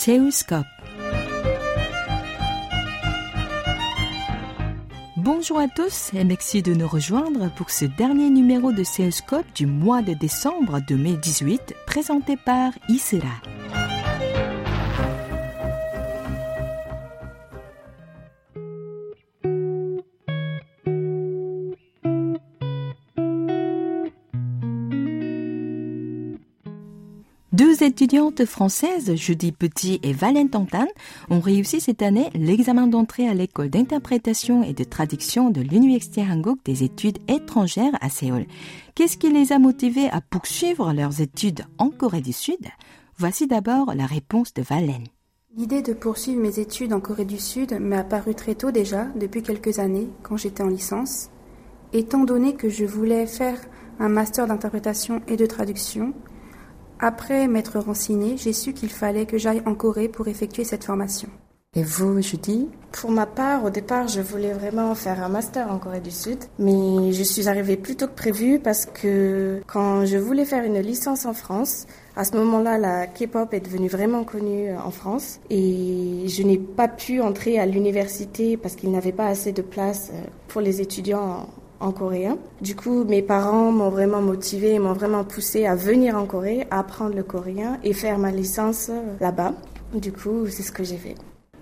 Seoulscope. Bonjour à tous et merci de nous rejoindre pour ce dernier numéro de Seoulscope du mois de décembre 2018 présenté par Isra. Deux étudiantes françaises, Judy Petit et Valentine Tantan, ont réussi cette année l'examen d'entrée à l'école d'interprétation et de traduction de l'Université Hanguk des études étrangères à Séoul. Qu'est-ce qui les a motivées à poursuivre leurs études en Corée du Sud? Voici d'abord la réponse de Valen. L'idée de poursuivre mes études en Corée du Sud m'est apparue très tôt déjà, depuis quelques années, quand j'étais en licence. Étant donné que je voulais faire un master d'interprétation et de traduction, après m'être renseignée, j'ai su qu'il fallait que j'aille en Corée pour effectuer cette formation. Et vous, Judy? Pour ma part, au départ, je voulais vraiment faire un master en Corée du Sud, mais je suis arrivée plus tôt que prévu parce que quand je voulais faire une licence en France, à ce moment-là, la K-pop est devenue vraiment connue en France et je n'ai pas pu entrer à l'université parce qu'il n'avait pas assez de place pour les étudiants en coréen. Du coup, mes parents m'ont vraiment motivé, m'ont vraiment poussé à venir en Corée, à apprendre le coréen et faire ma licence là-bas. Du coup, c'est ce que j'ai fait.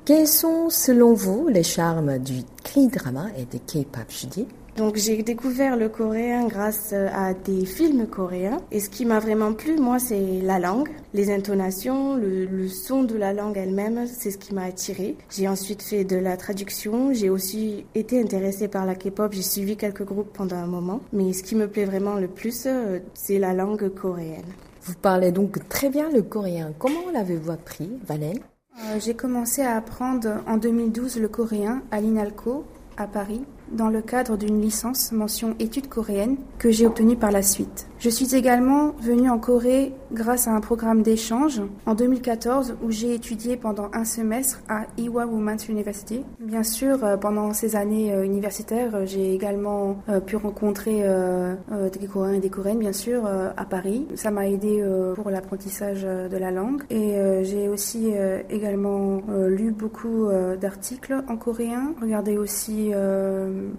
Quels sont, selon vous, les charmes du K-drama et du K-pop, Judy donc j'ai découvert le coréen grâce à des films coréens et ce qui m'a vraiment plu moi c'est la langue, les intonations, le, son de la langue elle-même, c'est ce qui m'a attiré. J'ai ensuite fait de la traduction, j'ai aussi été intéressée par la K-pop, j'ai suivi quelques groupes pendant un moment, mais ce qui me plaît vraiment le plus c'est la langue coréenne. Vous parlez donc très bien le coréen. Comment l'avez-vous appris, Valène J'ai commencé à apprendre en 2012 le coréen à l'INALCO à Paris dans le cadre d'une licence mention études coréennes que j'ai obtenue par la suite. Je suis également venue en Corée grâce à un programme d'échange en 2014 où j'ai étudié pendant un semestre à Ewha Women's University. Bien sûr, pendant ces années universitaires, j'ai également pu rencontrer des Coréens et des Coréennes, bien sûr, à Paris. Ça m'a aidé pour l'apprentissage de la langue et j'ai aussi également lu beaucoup d'articles en coréen, regardé aussi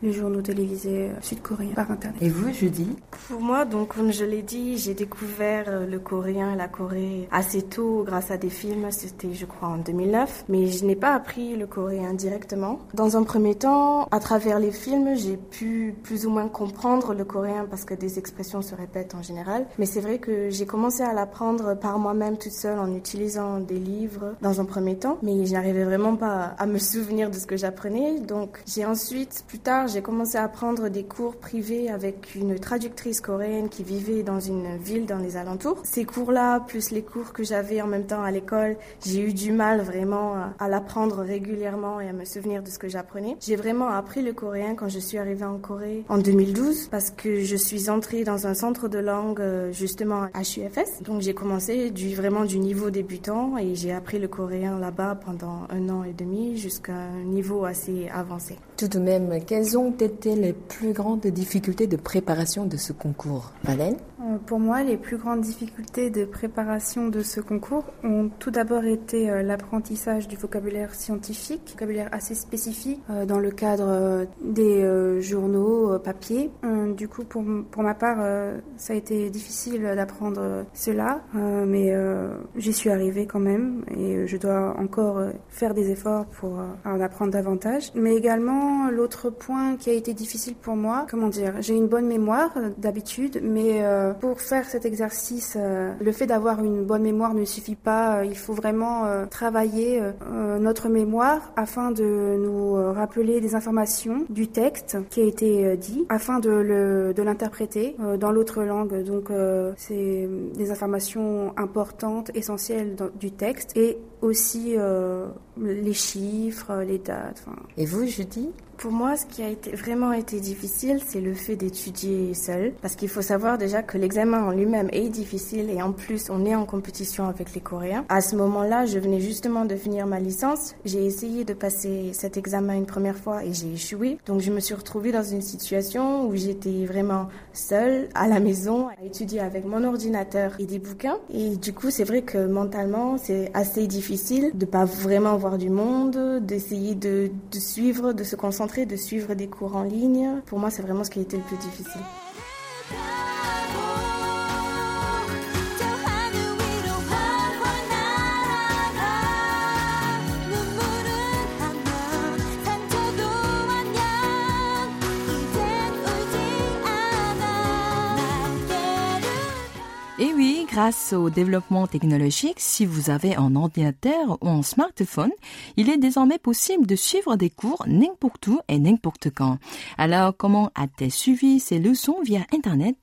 les journaux télévisés sud-coréens par Internet. Et vous, Judy? Pour moi, donc, comme je l'ai dit, j'ai découvert le coréen et la Corée assez tôt grâce à des films. C'était, je crois, en 2009. Mais je n'ai pas appris le coréen directement. Dans un premier temps, à travers les films, j'ai pu plus ou moins comprendre le coréen parce que des expressions se répètent en général. Mais c'est vrai que j'ai commencé à l'apprendre par moi-même toute seule en utilisant des livres dans un premier temps. Mais je n'arrivais vraiment pas à me souvenir de ce que j'apprenais. Donc, j'ai ensuite, plus j'ai commencé à prendre des cours privés avec une traductrice coréenne qui vivait dans une ville dans les alentours. Ces cours-là, plus les cours que j'avais en même temps à l'école, j'ai eu du mal vraiment à l'apprendre régulièrement et à me souvenir de ce que j'apprenais. J'ai vraiment appris le coréen quand je suis arrivée en Corée en 2012 parce que je suis entrée dans un centre de langue justement à HUFS. Donc j'ai commencé vraiment du niveau débutant et j'ai appris le coréen là-bas pendant un an et demi jusqu'à un niveau assez avancé. Tout de même, quelles ont été les plus grandes difficultés de préparation de ce concours Valène Pour moi, les plus grandes difficultés de préparation de ce concours ont tout d'abord été l'apprentissage du vocabulaire scientifique, vocabulaire assez spécifique dans le cadre des journaux papier. Du coup, pour, pour ma part, ça a été difficile d'apprendre cela, mais j'y suis arrivée quand même et je dois encore faire des efforts pour en apprendre davantage. Mais également, l'autre point qui a été difficile pour moi, comment dire, j'ai une bonne mémoire d'habitude, mais euh, pour faire cet exercice, euh, le fait d'avoir une bonne mémoire ne suffit pas. il faut vraiment euh, travailler notre mémoire afin de nous rappeler des informations du texte qui a été dit, afin de l'interpréter dans l'autre langue. Donc c'est des informations importantes, essentielles du texte et aussi les chiffres, les dates. Et vous, Judy? Pour moi, ce qui a été, vraiment été difficile, c'est le fait d'étudier seul. Parce qu'il faut savoir déjà que l'examen en lui-même est difficile et en plus, on est en compétition avec les Coréens. À ce moment-là, je venais justement de finir ma licence. J'ai essayé de passer cet examen une première fois et j'ai échoué. Donc, je me suis retrouvée dans une situation où j'étais vraiment seule à la maison à étudier avec mon ordinateur et des bouquins. Et du coup, c'est vrai que mentalement, c'est assez difficile de pas vraiment voir du monde, d'essayer de, suivre, de se concentrer de suivre des cours en ligne. Pour moi, c'est vraiment ce qui a été le plus difficile. Et oui, grâce au développement technologique, si vous avez un ordinateur ou un smartphone, il est désormais possible de suivre des cours n'importe où et n'importe quand. Alors, comment a-t-elle suivi ces leçons via Internet?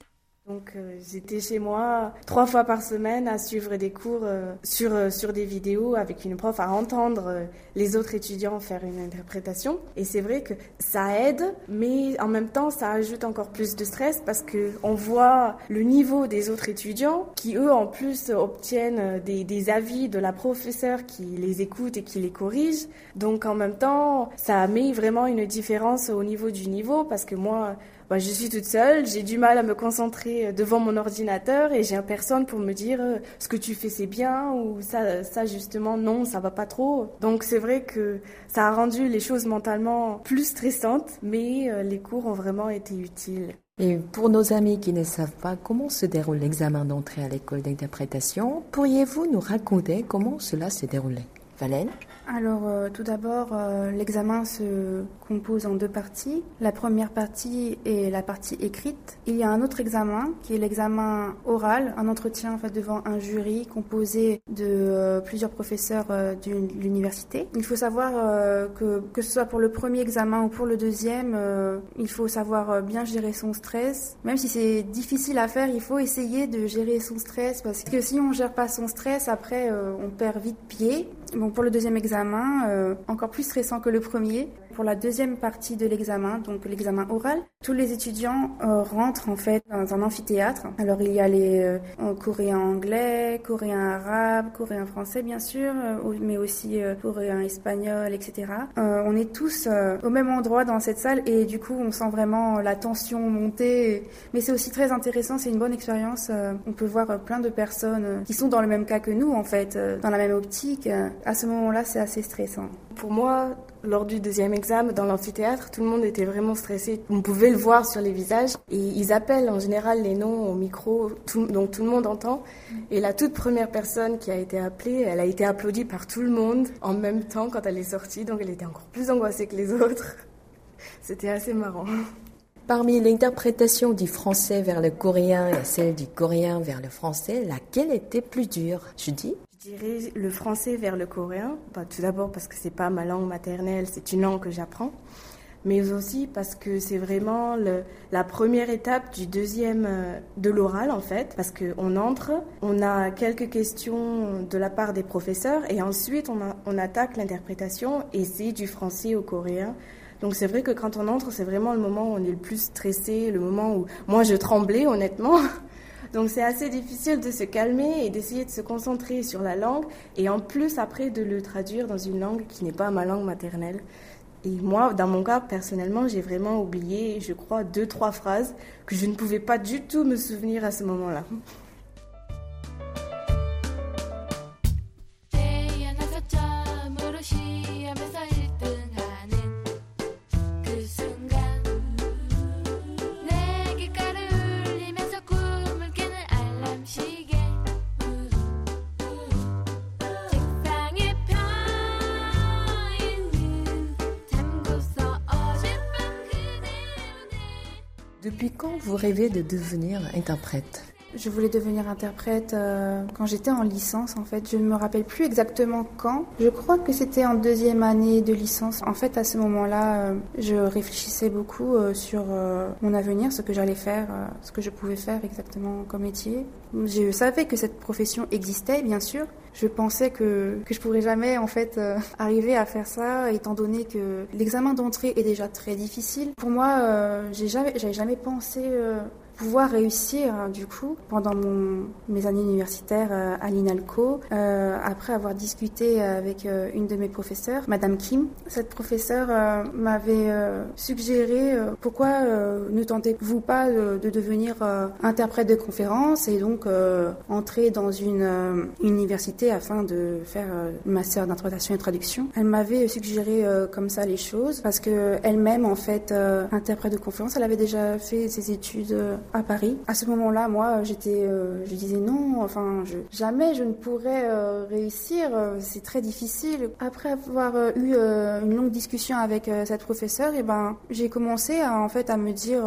Donc euh, j'étais chez moi trois fois par semaine à suivre des cours euh, sur, euh, sur des vidéos avec une prof, à entendre les autres étudiants faire une interprétation. Et c'est vrai que ça aide, mais en même temps ça ajoute encore plus de stress parce que on voit le niveau des autres étudiants qui eux en plus obtiennent des, des avis de la professeure qui les écoute et qui les corrige. Donc en même temps ça met vraiment une différence au niveau du niveau parce que moi bah, je suis toute seule, j'ai du mal à me concentrer euh, devant mon ordinateur et j'ai personne pour me dire euh, ce que tu fais c'est bien ou ça, ça justement non, ça va pas trop. Donc c'est vrai que ça a rendu les choses mentalement plus stressantes, mais euh, les cours ont vraiment été utiles. Et pour nos amis qui ne savent pas comment se déroule l'examen d'entrée à l'école d'interprétation, pourriez-vous nous raconter comment cela s'est déroulé? Valène? Alors euh, tout d'abord, euh, l'examen se compose en deux parties. La première partie est la partie écrite. Il y a un autre examen qui est l'examen oral, un entretien en fait devant un jury composé de euh, plusieurs professeurs de l'université. Il faut savoir que que ce soit pour le premier examen ou pour le deuxième, il faut savoir bien gérer son stress. Même si c'est difficile à faire, il faut essayer de gérer son stress parce que si on gère pas son stress, après on perd vite pied. Pour le deuxième examen, euh, encore plus stressant que le premier, pour la deuxième partie de l'examen, donc l'examen oral, tous les étudiants euh, rentrent en fait dans un amphithéâtre. Alors il y a les euh, coréens anglais, coréens arabes, coréens français bien sûr, euh, mais aussi coréens espagnols, etc. on est tous au même endroit dans cette salle et du coup on sent vraiment la tension monter. Mais c'est aussi très intéressant, c'est une bonne expérience. on peut voir plein de personnes qui sont dans le même cas que nous en fait, dans la même optique. À ce moment-là, c'est assez stressant. Pour moi, lors du deuxième examen dans l'amphithéâtre, tout le monde était vraiment stressé. On pouvait le voir sur les visages. Et ils appellent en général les noms au micro, donc tout le monde entend. Et la toute première personne qui a été appelée, elle a été applaudie par tout le monde en même temps quand elle est sortie. Donc elle était encore plus angoissée que les autres. C'était assez marrant. Parmi l'interprétation du français vers le coréen et celle du coréen vers le français, laquelle était plus dure? Dis je dirais le français vers le coréen. Bah, tout d'abord parce que c'est pas ma langue maternelle, c'est une langue que j'apprends. Mais aussi parce que c'est vraiment la première étape du deuxième euh, de l'oral en fait, parce qu'on entre, on a quelques questions de la part des professeurs et ensuite on, on attaque l'interprétation et c'est du français au coréen. Donc c'est vrai que quand on entre, c'est vraiment le moment où on est le plus stressé, le moment où moi je tremblais honnêtement. Donc c'est assez difficile de se calmer et d'essayer de se concentrer sur la langue et en plus après de le traduire dans une langue qui n'est pas ma langue maternelle. Et moi, dans mon cas, personnellement, j'ai vraiment oublié, je crois, deux, trois phrases que je ne pouvais pas du tout me souvenir à ce moment-là. Depuis quand vous rêvez de devenir interprète? Je voulais devenir interprète euh, quand j'étais en licence en fait. Je ne me rappelle plus exactement quand. Je crois que c'était en deuxième année de licence. En fait, à ce moment-là, euh, je réfléchissais beaucoup euh, sur mon avenir, ce que j'allais faire, ce que je pouvais faire exactement comme métier. Je savais que cette profession existait, bien sûr. Je pensais que, que je pourrais jamais en fait arriver à faire ça, étant donné que l'examen d'entrée est déjà très difficile. Pour moi, j'ai jamais, j'avais jamais pensé pouvoir réussir hein, du coup pendant mon, mes années universitaires euh, à l'INALCO euh, après avoir discuté avec euh, une de mes professeurs, Madame Kim. Cette professeure m'avait suggéré pourquoi ne tentez-vous pas de devenir interprète de conférence et donc entrer dans une université afin de faire master d'interprétation et traduction? Elle m'avait suggéré comme ça les choses parce que elle-même en fait interprète de conférence, elle avait déjà fait ses études à Paris. À ce moment-là, moi, j'étais, euh, je disais non, enfin, jamais je ne pourrais euh, réussir, euh, c'est très difficile. Après avoir eu une longue discussion avec cette professeure, et eh ben, j'ai commencé à, en fait à me dire,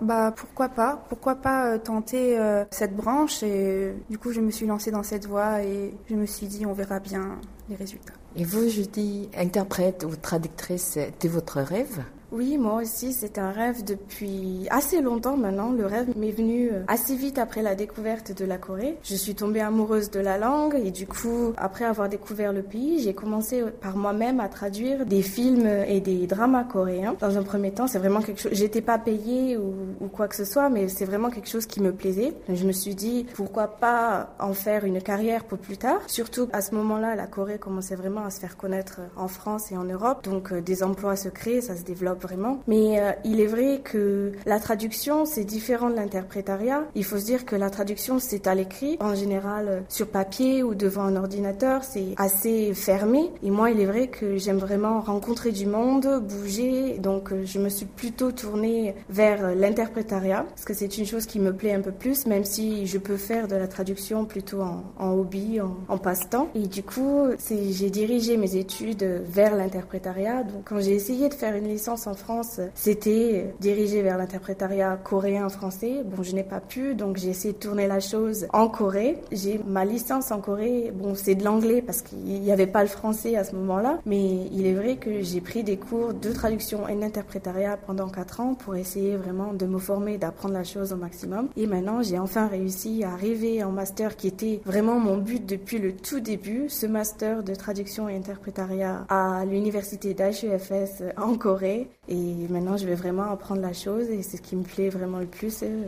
bah pourquoi pas, pourquoi pas tenter cette branche et du coup, je me suis lancée dans cette voie et je me suis dit, on verra bien les résultats. Et vous, je dis, interprète ou traductrice, c'était votre rêve? Oui, moi aussi, c'est un rêve depuis assez longtemps maintenant. Le rêve m'est venu euh, assez vite après la découverte de la Corée. Je suis tombée amoureuse de la langue et du coup, après avoir découvert le pays, j'ai commencé par moi-même à traduire des films et des dramas coréens. Dans un premier temps, c'est vraiment quelque chose. J'étais pas payée ou, ou, quoi que ce soit, mais c'est vraiment quelque chose qui me plaisait. Je me suis dit pourquoi pas en faire une carrière pour plus tard. Surtout à ce moment-là, la Corée commençait vraiment à se faire connaître en France et en Europe, donc euh, des emplois se créent, ça se développe vraiment. Mais euh, il est vrai que la traduction, c'est différent de l'interprétariat. Il faut se dire que la traduction, c'est à l'écrit, en général euh, sur papier ou devant un ordinateur, c'est assez fermé. Et moi, il est vrai que j'aime vraiment rencontrer du monde, bouger. Donc, euh, je me suis plutôt tournée vers l'interprétariat, parce que c'est une chose qui me plaît un peu plus, même si je peux faire de la traduction plutôt en, hobby, en, en passe-temps. Et du coup, j'ai dirigé mes études vers l'interprétariat. Donc, quand j'ai essayé de faire une licence en en France, c'était dirigé vers l'interprétariat coréen-français. Bon, je n'ai pas pu, donc j'ai essayé de tourner la chose en Corée. J'ai ma licence en Corée. Bon, c'est de l'anglais parce qu'il n'y avait pas le français à ce moment-là, mais il est vrai que j'ai pris des cours de traduction et d'interprétariat pendant quatre ans pour essayer vraiment de me former, d'apprendre la chose au maximum. Et maintenant, j'ai enfin réussi à arriver en master qui était vraiment mon but depuis le tout début, ce master de traduction et interprétariat à l'université d'HEFS en Corée. Et maintenant, je vais vraiment apprendre la chose et c'est ce qui me plaît vraiment le plus. Euh,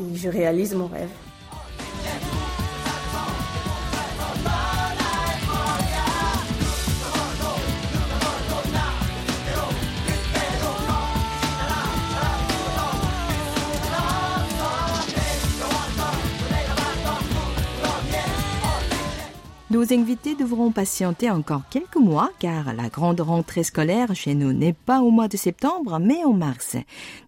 et je réalise mon rêve. Nos invités devront patienter encore quelques mois car la grande rentrée scolaire chez nous n'est pas au mois de septembre mais en mars.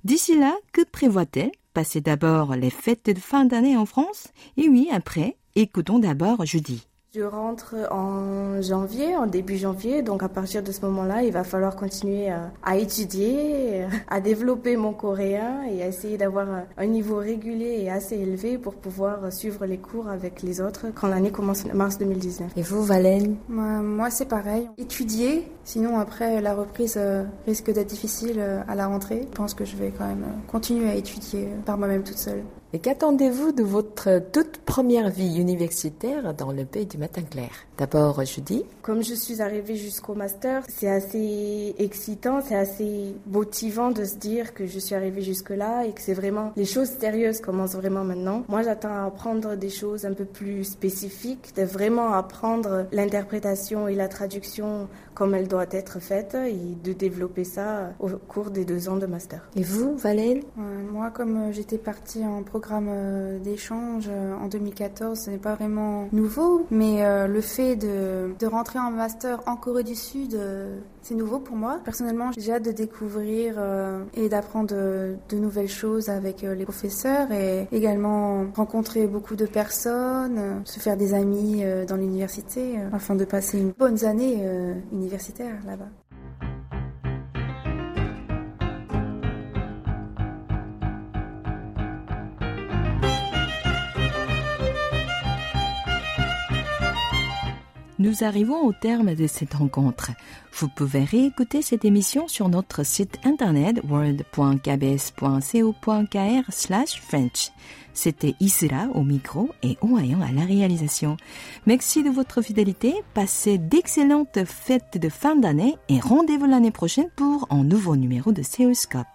D'ici là, que prévoit-elle? Passer d'abord les fêtes de fin d'année en France et oui, après, écoutons d'abord jeudi. Je rentre en janvier, en début janvier, donc à partir de ce moment-là, il va falloir continuer à, étudier, à développer mon coréen et à essayer d'avoir un niveau régulier et assez élevé pour pouvoir suivre les cours avec les autres quand l'année commence en mars 2019. Et vous, Valène Moi, c'est pareil. Étudier, sinon après la reprise euh, risque d'être difficile euh, à la rentrée. Je pense que je vais quand même euh, continuer à étudier par moi-même toute seule. Et qu'attendez-vous de votre toute première vie universitaire dans le pays du matin clair D'abord, je dis. Comme je suis arrivée jusqu'au master, c'est assez excitant, c'est assez motivant de se dire que je suis arrivée jusque-là et que c'est vraiment les choses sérieuses commencent vraiment maintenant. Moi, j'attends à apprendre des choses un peu plus spécifiques, de vraiment apprendre l'interprétation et la traduction comme elle doit être faite et de développer ça au cours des deux ans de master. Et vous, Valène? Moi, comme j'étais partie en programme euh, d'échange euh, en 2014, ce n'est pas vraiment nouveau, mais euh, le fait de, rentrer en master en Corée du Sud, c'est nouveau pour moi. Personnellement, j'ai hâte de découvrir et d'apprendre de, nouvelles choses avec les professeurs et également rencontrer beaucoup de personnes, se faire des amis dans l'université afin de passer une bonne année universitaire là-bas. Nous arrivons au terme de cette rencontre. Vous pouvez réécouter cette émission sur notre site internet world.kbs.co.kr slash French. C'était Isra au micro et Oayan à la réalisation. Merci de votre fidélité, passez d'excellentes fêtes de fin d'année et rendez-vous l'année prochaine pour un nouveau numéro de Seoscope.